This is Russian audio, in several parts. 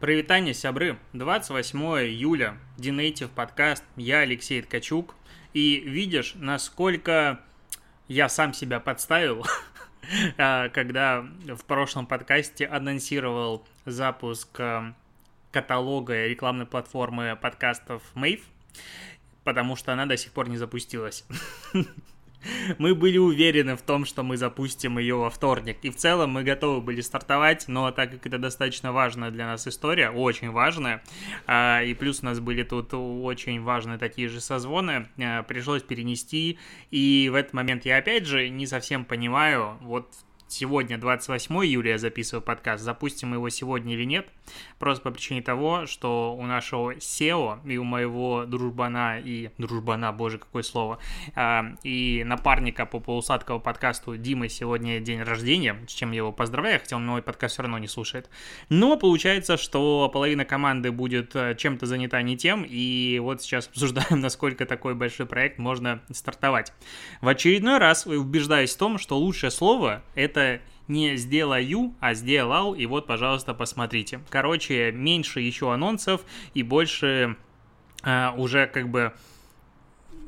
Привитание, сябры! 28 июля, Динейтив подкаст, я Алексей Ткачук. И видишь, насколько я сам себя подставил, а, когда в прошлом подкасте анонсировал запуск а, каталога рекламной платформы подкастов Mave, потому что она до сих пор не запустилась. Мы были уверены в том, что мы запустим ее во вторник. И в целом мы готовы были стартовать, но так как это достаточно важная для нас история, очень важная, а, и плюс у нас были тут очень важные такие же созвоны, а, пришлось перенести. И в этот момент я опять же не совсем понимаю, вот сегодня 28 июля я записываю подкаст, запустим мы его сегодня или нет, просто по причине того, что у нашего SEO и у моего дружбана и... Дружбана, боже, какое слово. А, и напарника по полусадковому подкасту Димы сегодня день рождения, с чем я его поздравляю, хотя он мой подкаст все равно не слушает. Но получается, что половина команды будет э, чем-то занята не тем, и вот сейчас обсуждаем, насколько такой большой проект можно стартовать. В очередной раз убеждаюсь в том, что лучшее слово — это это не сделаю, а сделал, и вот, пожалуйста, посмотрите. Короче, меньше еще анонсов и больше э, уже как бы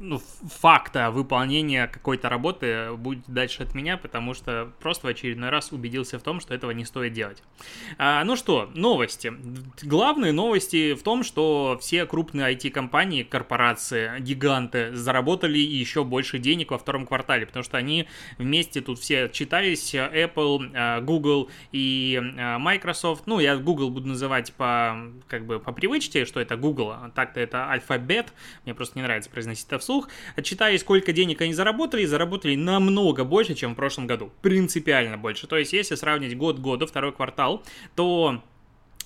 ну, факта выполнения какой-то работы будет дальше от меня, потому что просто в очередной раз убедился в том, что этого не стоит делать. А, ну что, новости. Главные новости в том, что все крупные IT-компании, корпорации, гиганты заработали еще больше денег во втором квартале, потому что они вместе тут все читались, Apple, а, Google и а, Microsoft. Ну, я Google буду называть по, как бы, по привычке, что это Google, а так-то это алфабет, мне просто не нравится произносить это вслух, вслух, отчитали, сколько денег они заработали, и заработали намного больше, чем в прошлом году. Принципиально больше. То есть, если сравнить год года, второй квартал, то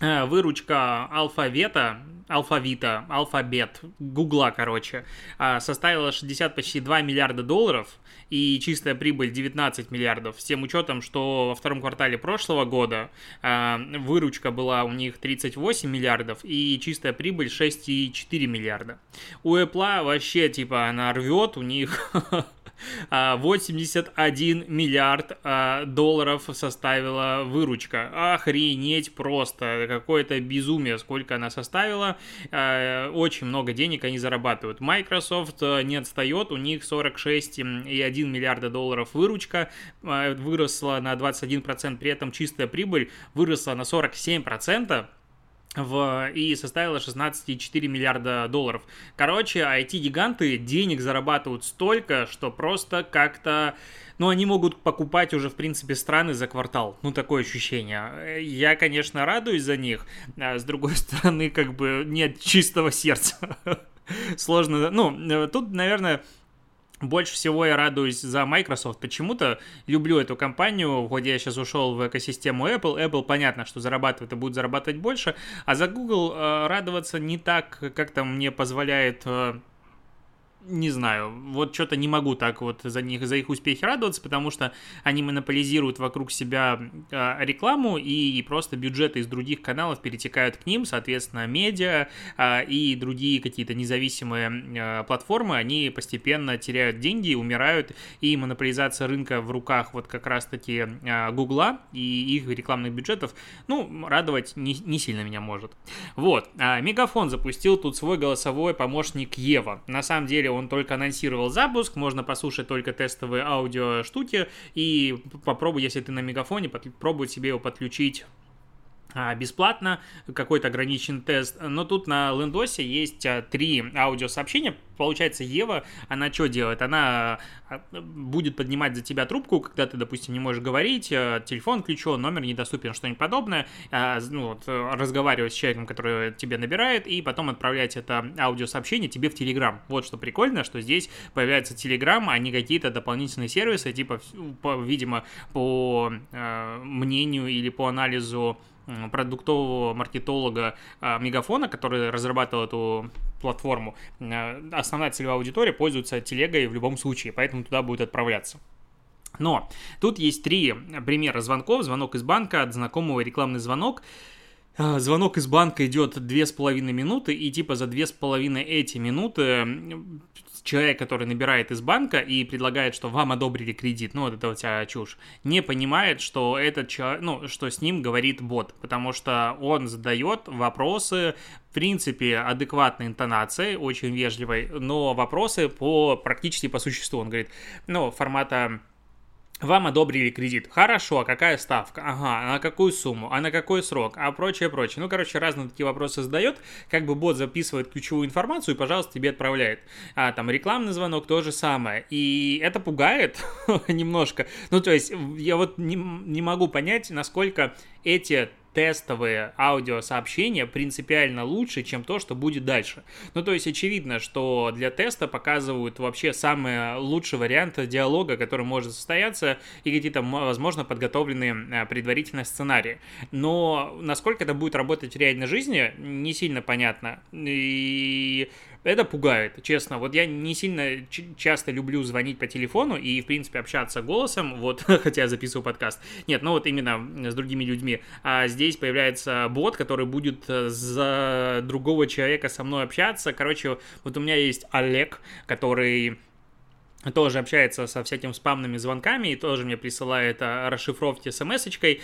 э, выручка алфавита, алфавита, алфабет, гугла, короче, э, составила 60 почти 2 миллиарда долларов, и чистая прибыль 19 миллиардов, с тем учетом, что во втором квартале прошлого года э, выручка была у них 38 миллиардов и чистая прибыль 6,4 миллиарда. У Apple вообще, типа, она рвет, у них 81 миллиард а, долларов составила выручка. Охренеть просто. Какое-то безумие, сколько она составила. А, очень много денег они зарабатывают. Microsoft а, не отстает, у них 46,1 миллиарда долларов выручка выросла на 21%, при этом чистая прибыль выросла на 47% в, и составила 16,4 миллиарда долларов. Короче, IT-гиганты денег зарабатывают столько, что просто как-то... Ну, они могут покупать уже, в принципе, страны за квартал. Ну, такое ощущение. Я, конечно, радуюсь за них. А с другой стороны, как бы нет чистого сердца. Сложно. Ну, тут, наверное, больше всего я радуюсь за Microsoft. Почему-то люблю эту компанию, хоть я сейчас ушел в экосистему Apple. Apple понятно, что зарабатывает и будет зарабатывать больше, а за Google э, радоваться не так, как там мне позволяет э, не знаю, вот что-то не могу так вот за них, за их успехи радоваться, потому что они монополизируют вокруг себя э, рекламу и, и просто бюджеты из других каналов перетекают к ним, соответственно, медиа э, и другие какие-то независимые э, платформы, они постепенно теряют деньги, умирают, и монополизация рынка в руках вот как раз-таки Гугла и их рекламных бюджетов, ну, радовать не, не сильно меня может. Вот, Мегафон запустил тут свой голосовой помощник Ева. На самом деле он только анонсировал запуск, можно послушать только тестовые аудио штуки и попробуй, если ты на мегафоне, попробуй себе его подключить бесплатно, какой-то ограниченный тест. Но тут на Лендосе есть а, три аудиосообщения. Получается, Ева, она что делает? Она а, будет поднимать за тебя трубку, когда ты, допустим, не можешь говорить, телефон включен, номер недоступен, что-нибудь подобное, ну, вот, разговаривать с человеком, который тебе набирает, и потом отправлять это аудиосообщение тебе в Телеграм. Вот что прикольно, что здесь появляется Телеграм, а не какие-то дополнительные сервисы, типа, видимо, по мнению или по анализу продуктового маркетолога а, Мегафона, который разрабатывал эту платформу, а, основная целевая аудитория пользуется телегой в любом случае, поэтому туда будет отправляться. Но тут есть три примера звонков. Звонок из банка, от знакомого рекламный звонок. А, звонок из банка идет две с половиной минуты, и типа за две с половиной эти минуты человек, который набирает из банка и предлагает, что вам одобрили кредит, ну, вот это вот вся чушь, не понимает, что этот человек, ну, что с ним говорит бот, потому что он задает вопросы, в принципе, адекватной интонацией, очень вежливой, но вопросы по практически по существу. Он говорит, ну, формата вам одобрили кредит. Хорошо, а какая ставка? Ага, а на какую сумму? А на какой срок? А прочее, прочее. Ну, короче, разные такие вопросы задает. Как бы бот записывает ключевую информацию и, пожалуйста, тебе отправляет. А там рекламный звонок то же самое. И это пугает немножко. Ну, то есть, я вот не, не могу понять, насколько эти тестовые аудиосообщения принципиально лучше, чем то, что будет дальше. Ну, то есть очевидно, что для теста показывают вообще самый лучший вариант диалога, который может состояться, и какие-то, возможно, подготовленные а, предварительно сценарии. Но насколько это будет работать в реальной жизни, не сильно понятно. И это пугает, честно. Вот я не сильно часто люблю звонить по телефону и, в принципе, общаться голосом, вот, хотя я записываю подкаст. Нет, ну вот именно с другими людьми. А здесь появляется бот, который будет э, за другого человека со мной общаться. Короче, вот у меня есть Олег, который тоже общается со всякими спамными звонками и тоже мне присылает э, расшифровки смс-очкой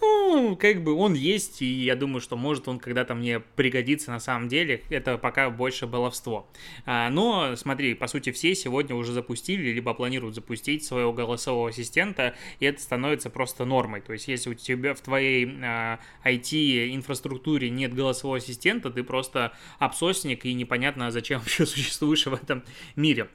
ну, как бы он есть, и я думаю, что может он когда-то мне пригодится на самом деле. Это пока больше баловство. А, но, смотри, по сути, все сегодня уже запустили, либо планируют запустить своего голосового ассистента, и это становится просто нормой. То есть, если у тебя в твоей а, IT-инфраструктуре нет голосового ассистента, ты просто обсосник, и непонятно, зачем вообще существуешь в этом мире.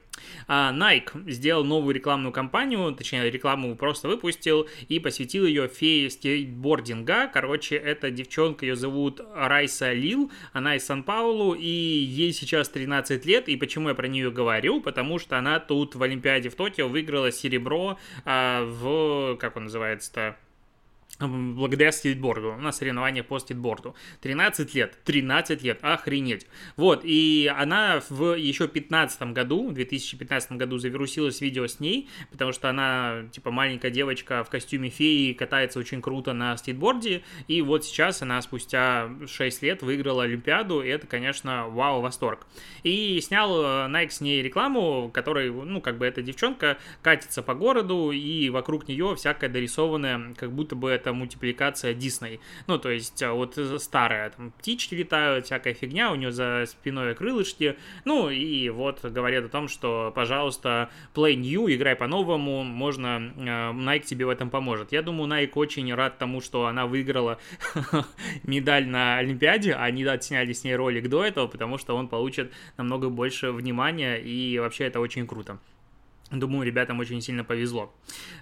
А, Nike сделал новую рекламную кампанию, точнее, рекламу просто выпустил и посвятил ее фее скейтбординга. Короче, эта девчонка, ее зовут Райса Лил, она из Сан-Паулу, и ей сейчас 13 лет. И почему я про нее говорю? Потому что она тут в Олимпиаде в Токио выиграла серебро а, в, как он называется-то, благодаря скейтборду, на соревнования по скейтборду. 13 лет, 13 лет, охренеть. Вот, и она в еще 15 году, в 2015 году завирусилось видео с ней, потому что она, типа, маленькая девочка в костюме феи, катается очень круто на скейтборде, и вот сейчас она спустя 6 лет выиграла Олимпиаду, и это, конечно, вау, восторг. И снял э, Nike с ней рекламу, которой, ну, как бы эта девчонка катится по городу, и вокруг нее всякое дорисованное, как будто бы это это мультипликация Дисней. Ну, то есть, а, вот старая, там, птички летают, всякая фигня, у нее за спиной крылышки. Ну, и вот говорят о том, что, пожалуйста, play new, играй по-новому, можно, а, Nike тебе в этом поможет. Я думаю, Nike очень рад тому, что она выиграла медаль на Олимпиаде, а не отсняли с ней ролик до этого, потому что он получит намного больше внимания, и вообще это очень круто. Думаю, ребятам очень сильно повезло.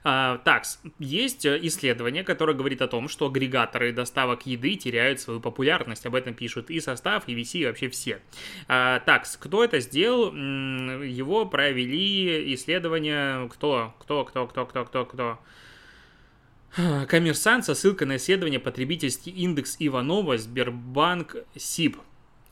А, так, есть исследование, которое говорит о том, что агрегаторы доставок еды теряют свою популярность. Об этом пишут и состав, и VC, и вообще все. А, так, кто это сделал? Его провели исследование... Кто? Кто? Кто? Кто? Кто? Кто? Кто? Коммерсант со ссылкой на исследование потребительский индекс Иванова Сбербанк СИБ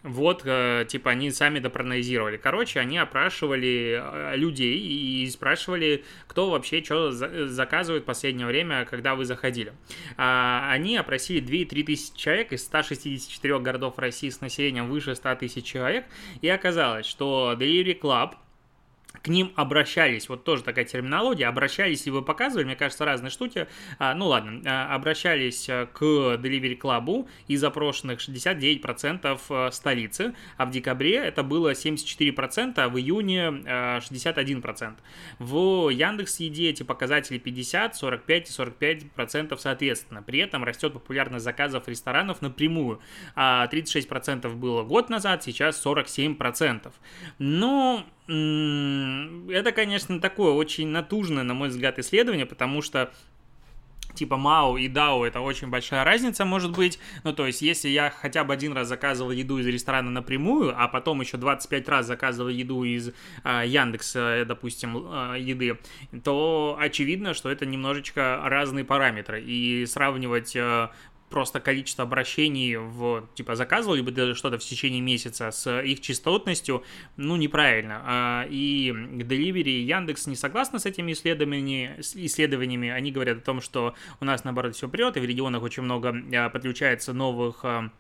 вот, э, типа, они сами допрогнозировали. Короче, они опрашивали э, людей и спрашивали, кто вообще что заказывает в последнее время, когда вы заходили. А, они опросили 2-3 тысячи человек из 164 городов России с населением выше 100 тысяч человек, и оказалось, что Delivery Club – к ним обращались, вот тоже такая терминология, обращались и вы показывали, мне кажется, разные штуки, а, ну ладно, а, обращались э, к Delivery Club из запрошенных 69% э, столицы, а в декабре это было 74%, а в июне 61%. Э, в Яндекс Еде эти показатели 50, 45 и 45% соответственно. При этом растет популярность заказов ресторанов напрямую. 36% а было год назад, сейчас 47%. Но это, конечно, такое очень натужное, на мой взгляд, исследование, потому что типа МАУ и ДАУ это очень большая разница может быть. Ну, то есть, если я хотя бы один раз заказывал еду из ресторана напрямую, а потом еще 25 раз заказывал еду из э, Яндекса, допустим, э, еды, то очевидно, что это немножечко разные параметры. И сравнивать э, просто количество обращений в, типа, заказывали бы даже что-то в течение месяца с их частотностью, ну, неправильно. А, и Delivery и Яндекс не согласны с этими исследованиями, исследованиями. Они говорят о том, что у нас, наоборот, все прет, и в регионах очень много а, подключается новых а,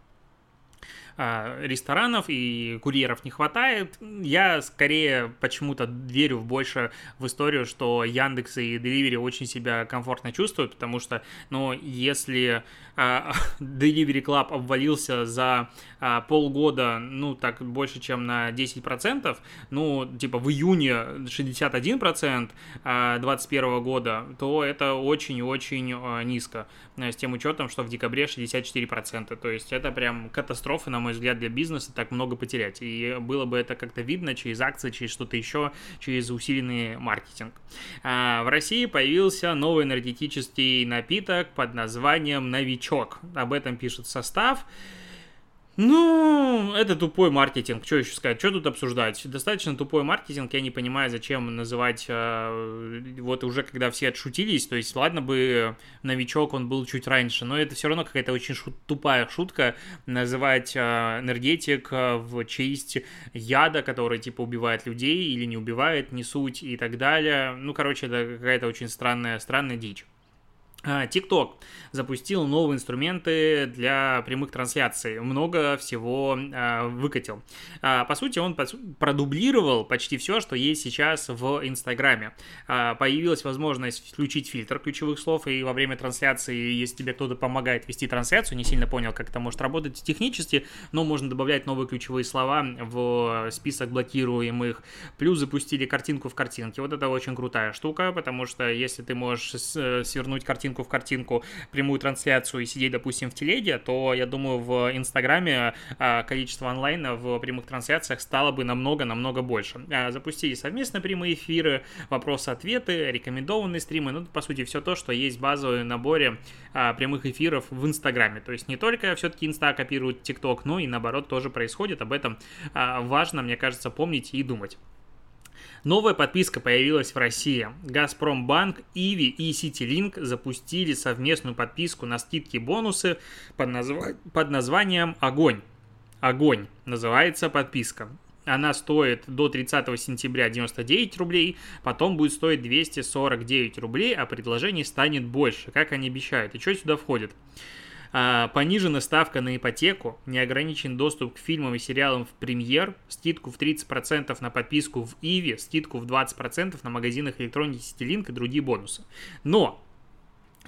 ресторанов и курьеров не хватает. Я скорее почему-то верю больше в историю, что Яндекс и Delivery очень себя комфортно чувствуют, потому что, ну, если а, Delivery Club обвалился за а, полгода, ну, так, больше, чем на 10%, ну, типа, в июне 61% а, 2021 года, то это очень-очень а, низко, с тем учетом, что в декабре 64%, то есть это прям катастрофа, на мой взгляд, для бизнеса, так много потерять, и было бы это как-то видно через акции, через что-то еще, через усиленный маркетинг. А, в России появился новый энергетический напиток под названием «Новичок», об этом пишет состав, ну, это тупой маркетинг, что еще сказать, что тут обсуждать? Достаточно тупой маркетинг, я не понимаю, зачем называть, э, вот уже когда все отшутились, то есть, ладно бы новичок, он был чуть раньше, но это все равно какая-то очень шут, тупая шутка, называть э, энергетик э, в честь яда, который, типа, убивает людей или не убивает, не суть и так далее. Ну, короче, это какая-то очень странная, странная дичь. TikTok а, запустил новые инструменты для прямых трансляций, много всего э, выкатил. Э, по сути, он продублировал почти все, что есть сейчас в Инстаграме. Появилась возможность включить фильтр ключевых слов, и во время трансляции, если тебе кто-то помогает вести трансляцию, не сильно понял, как это может работать технически, но можно добавлять новые ключевые слова в список блокируемых. Плюс запустили картинку в картинке. Вот это очень крутая штука, потому что если ты можешь э, свернуть картинку картинку в картинку прямую трансляцию и сидеть, допустим, в телеге, то, я думаю, в Инстаграме а, количество онлайна в прямых трансляциях стало бы намного-намного больше. А, запустили совместно прямые эфиры, вопросы-ответы, рекомендованные стримы, ну, по сути, все то, что есть в базовом наборе а, прямых эфиров в Инстаграме. То есть не только все-таки Инста копирует ТикТок, но и наоборот тоже происходит. Об этом важно, мне кажется, помнить и думать. Новая подписка появилась в России. Газпромбанк, Иви и Ситилинк запустили совместную подписку на скидки бонусы под, назв... под названием «Огонь». «Огонь» называется подписка. Она стоит до 30 сентября 99 рублей, потом будет стоить 249 рублей, а предложений станет больше, как они обещают. И что сюда входит? А, понижена ставка на ипотеку, неограничен доступ к фильмам и сериалам в премьер, скидку в 30% на подписку в Иви, скидку в 20% на магазинах электроники Ситилинк и другие бонусы. Но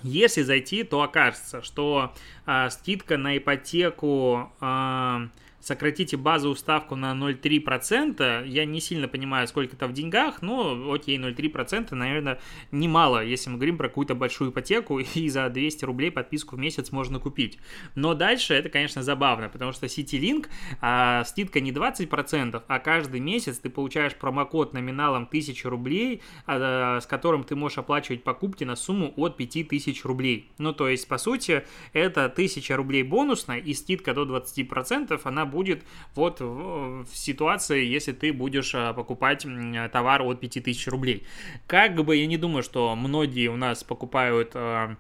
если зайти, то окажется, что а, скидка на ипотеку а, сократите базовую ставку на 0,3%, я не сильно понимаю, сколько это в деньгах, но окей, 0,3%, наверное, немало, если мы говорим про какую-то большую ипотеку, и за 200 рублей подписку в месяц можно купить. Но дальше это, конечно, забавно, потому что CityLink а, скидка не 20%, а каждый месяц ты получаешь промокод номиналом 1000 рублей, а, с которым ты можешь оплачивать покупки на сумму от 5000 рублей. Ну, то есть, по сути, это 1000 рублей бонусная, и скидка до 20%, она будет вот в, ситуации, если ты будешь а, покупать товар от 5000 рублей. Как бы я не думаю, что многие у нас покупают а,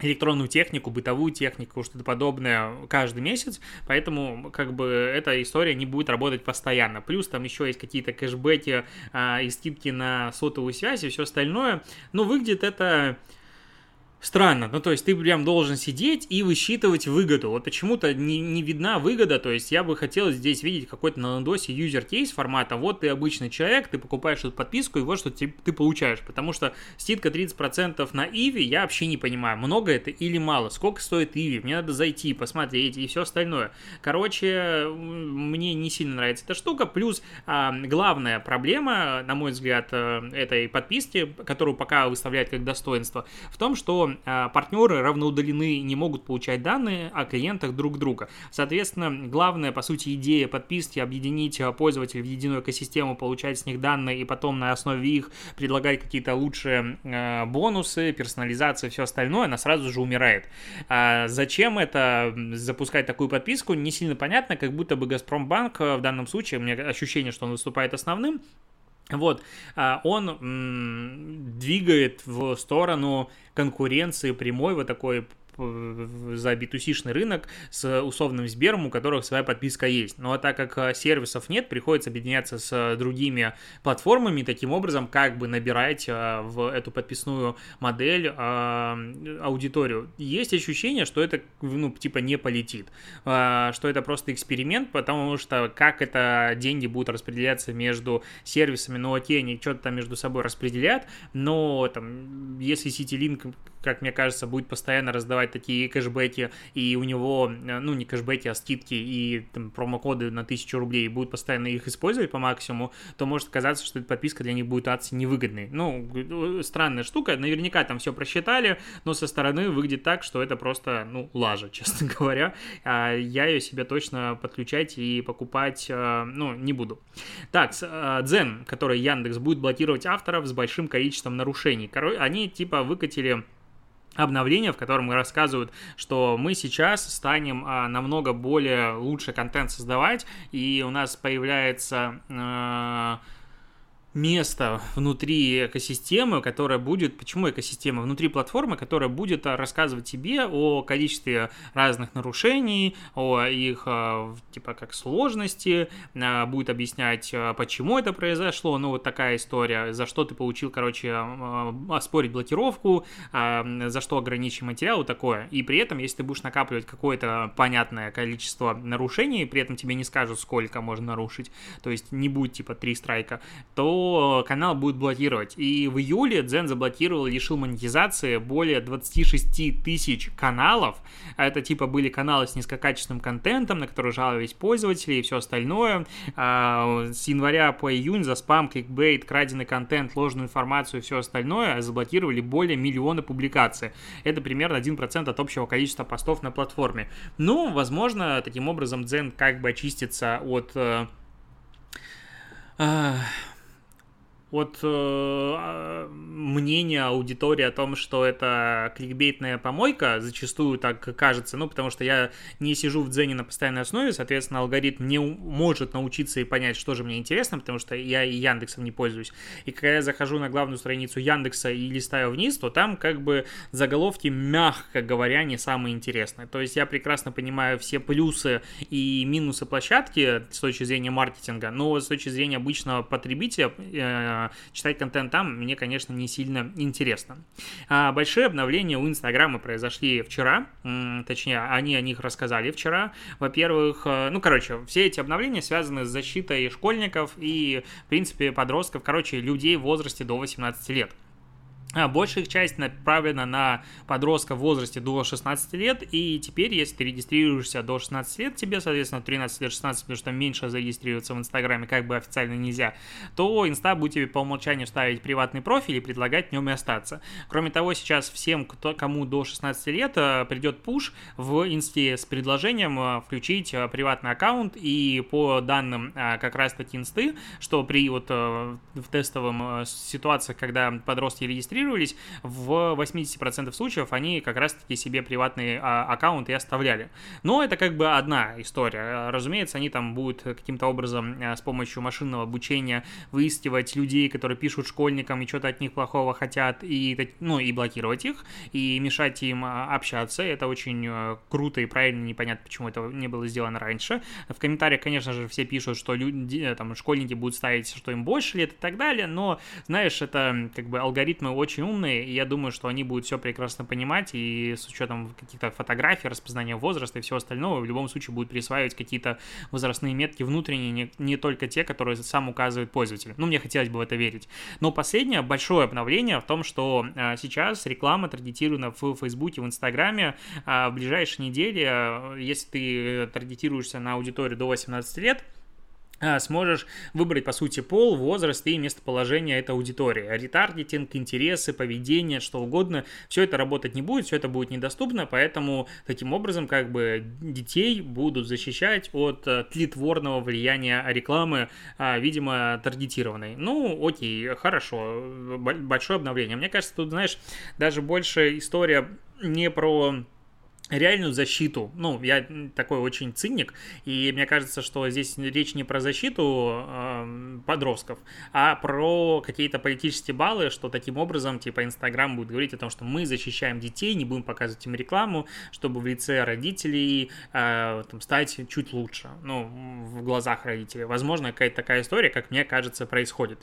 электронную технику, бытовую технику, что-то подобное каждый месяц, поэтому как бы эта история не будет работать постоянно. Плюс там еще есть какие-то кэшбэки а, и скидки на сотовую связь и все остальное. Но выглядит это странно. Ну, то есть ты прям должен сидеть и высчитывать выгоду. Вот почему-то не, не видна выгода, то есть я бы хотел здесь видеть какой-то на лендосе юзер кейс формата, вот ты обычный человек, ты покупаешь эту подписку, и вот что ты, ты получаешь. Потому что скидка 30% на Иви, я вообще не понимаю, много это или мало, сколько стоит Иви, мне надо зайти, посмотреть и все остальное. Короче, мне не сильно нравится эта штука, плюс а, главная проблема, на мой взгляд, э, этой подписки, которую пока выставляют как достоинство, в том, что а, партнеры равноудалены не могут получать данные о клиентах друг друга. Соответственно, главная, по сути, идея подписки объединить а, пользователей в единую экосистему, получать с них данные и потом на основе их предлагать какие-то лучшие э, бонусы, персонализацию и все остальное, она сразу же умирает. А зачем это запускать такую подписку, не сильно понятно, как будто бы Газпромбанк в данном случае, у меня ощущение, что он выступает основным, вот, он двигает в сторону конкуренции прямой, вот такой за B2C-шный рынок с условным Сбером, у которых своя подписка есть. Но так как э, сервисов нет, приходится объединяться с другими платформами, таким образом как бы набирать э, в эту подписную модель э, аудиторию. Есть ощущение, что это, ну, типа не полетит, что это просто эксперимент, потому что как это деньги будут распределяться между сервисами, ну окей, они что-то там между собой распределят, но там, если CityLink как мне кажется, будет постоянно раздавать такие кэшбэки, и у него, э, ну, не кэшбэки, а скидки и там, промокоды на 1000 рублей, и будет постоянно их использовать по максимуму, то может казаться, что эта подписка для них будет адски невыгодной. Ну, э, странная штука, наверняка там все просчитали, но со стороны выглядит так, что это просто, ну, лажа, честно говоря. А я ее себе точно подключать и покупать, э, ну, не буду. Так, Дзен, который Яндекс будет блокировать авторов с большим количеством нарушений. Они типа выкатили обновление, в котором рассказывают, что мы сейчас станем а, намного более лучше контент создавать, и у нас появляется... А, место внутри экосистемы, которая будет, почему экосистема, внутри платформы, которая будет а, рассказывать тебе о количестве разных нарушений, о их, а, типа, как сложности, а, будет объяснять, почему это произошло, ну, вот такая история, за что ты получил, короче, оспорить блокировку, за что ограничить материал, вот такое. И при этом, если ты будешь накапливать какое-то понятное количество нарушений, при этом тебе не скажут, сколько можно нарушить, то есть не будет, типа, три страйка, то канал будет блокировать. И в июле Дзен заблокировал лишил монетизации более 26 тысяч каналов. Это типа были каналы с низкокачественным контентом, на которые жаловались пользователи и все остальное. А, с января по июнь за спам, кликбейт, краденый контент, ложную информацию и все остальное заблокировали более миллиона публикаций. Это примерно 1% от общего количества постов на платформе. Ну, возможно, таким образом Дзен как бы очистится от э, от э, а, мнения аудитории о том, что это кликбейтная помойка, зачастую так кажется, ну, потому что я не сижу в дзене на постоянной основе, соответственно, алгоритм не может научиться и понять, что же мне интересно, потому что я и Яндексом не пользуюсь. И когда я захожу на главную страницу Яндекса и листаю вниз, то там как бы заголовки, мягко говоря, не самые интересные. То есть я прекрасно понимаю все плюсы и минусы площадки с точки зрения маркетинга, но с точки зрения обычного потребителя э, читать контент там мне, конечно, не сильно интересно. А большие обновления у Инстаграма произошли вчера, точнее, они о них рассказали вчера. Во-первых, э, ну, короче, все эти обновления связаны с защитой школьников и, в принципе, подростков, короче, людей в возрасте до 18 лет. А, большая их часть направлена на подростка в возрасте до 16 лет, и теперь, если ты регистрируешься до 16 лет, тебе, соответственно, 13 лет 16, потому что меньше зарегистрироваться в Инстаграме как бы официально нельзя, то Инста будет тебе по умолчанию ставить приватный профиль и предлагать в нем и остаться. Кроме того, сейчас всем, кто, кому до 16 лет, э, придет пуш в Инсте с предложением э, включить э, приватный аккаунт, и по данным как раз-таки Инсты, что при вот в тестовом ситуациях, когда подростки регистрируются, регистрировались, в 80% случаев они как раз-таки себе приватный а, аккаунт и оставляли. Но это как бы одна история. Разумеется, они там будут каким-то образом а, с помощью машинного обучения выискивать людей, которые пишут школьникам и что-то от них плохого хотят, и, ну, и блокировать их, и мешать им а, общаться. Это очень а, круто и правильно, непонятно, почему это не было сделано раньше. В комментариях, конечно же, все пишут, что люди, там, школьники будут ставить, что им больше лет и так далее, но, знаешь, это как бы алгоритмы очень очень умные, и я думаю, что они будут все прекрасно понимать, и с учетом каких-то фотографий, распознания возраста и всего остального, в любом случае будут присваивать какие-то возрастные метки внутренние, не, не только те, которые сам указывает пользователь. Ну, мне хотелось бы в это верить. Но последнее большое обновление в том, что а, сейчас реклама таргетирована в Фейсбуке, в Инстаграме. А, в ближайшие недели, а, если ты таргетируешься на аудиторию до 18 лет, сможешь выбрать, по сути, пол, возраст и местоположение этой аудитории. Ретаргетинг, интересы, поведение, что угодно. Все это работать не будет, все это будет недоступно, поэтому таким образом как бы детей будут защищать от э, тлетворного влияния рекламы, а, видимо, таргетированной. Ну, окей, хорошо, большое обновление. Мне кажется, тут, знаешь, даже больше история не про реальную защиту. Ну, я такой очень циник, и мне кажется, что здесь речь не про защиту э, подростков, а про какие-то политические баллы, что таким образом, типа, Инстаграм будет говорить о том, что мы защищаем детей, не будем показывать им рекламу, чтобы в лице родителей э, там, стать чуть лучше, ну, в глазах родителей. Возможно, какая-то такая история, как мне кажется, происходит.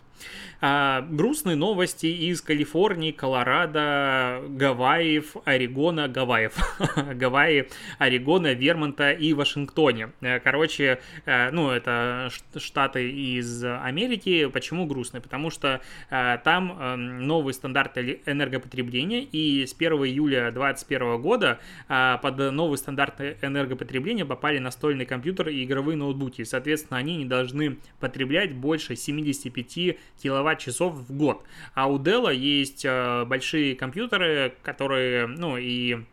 Э, грустные новости из Калифорнии, Колорадо, Гавайев, Орегона, Гавайев. Гавайи, Орегона, Вермонта и Вашингтоне. Э, короче, э, ну, это штаты из Америки. Почему грустно? Потому что э, там эм, новые стандарты энергопотребления, и с 1 июля 2021 года под новые стандарты энергопотребления попали настольные компьютеры и игровые ноутбуки. Соответственно, они не должны потреблять больше 75 киловатт-часов в год. А у Dell есть большие компьютеры, которые, ну, и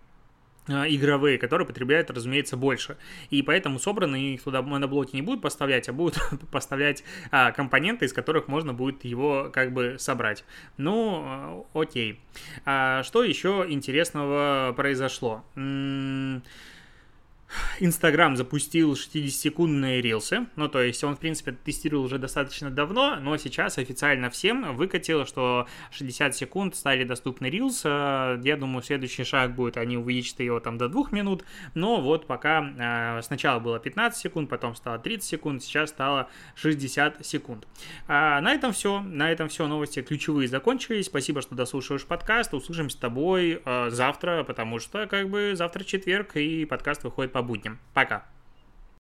игровые, которые потребляют, разумеется, больше. И поэтому собранные их туда моноблоки не будут поставлять, а будут поставлять а, компоненты, из которых можно будет его как бы собрать. Ну, а, окей. А, что еще интересного произошло? М -м Инстаграм запустил 60-секундные рилсы, ну, то есть он, в принципе, тестировал уже достаточно давно, но сейчас официально всем выкатил, что 60 секунд стали доступны рилс. Э, я думаю, следующий шаг будет, они увеличат его там до 2 минут, но вот пока э, сначала было 15 секунд, потом стало 30 секунд, сейчас стало 60 секунд. А на этом все, на этом все, новости ключевые закончились. Спасибо, что дослушиваешь подкаст, услышимся с тобой э, завтра, потому что, как бы, завтра четверг, и подкаст выходит по будням. Пока.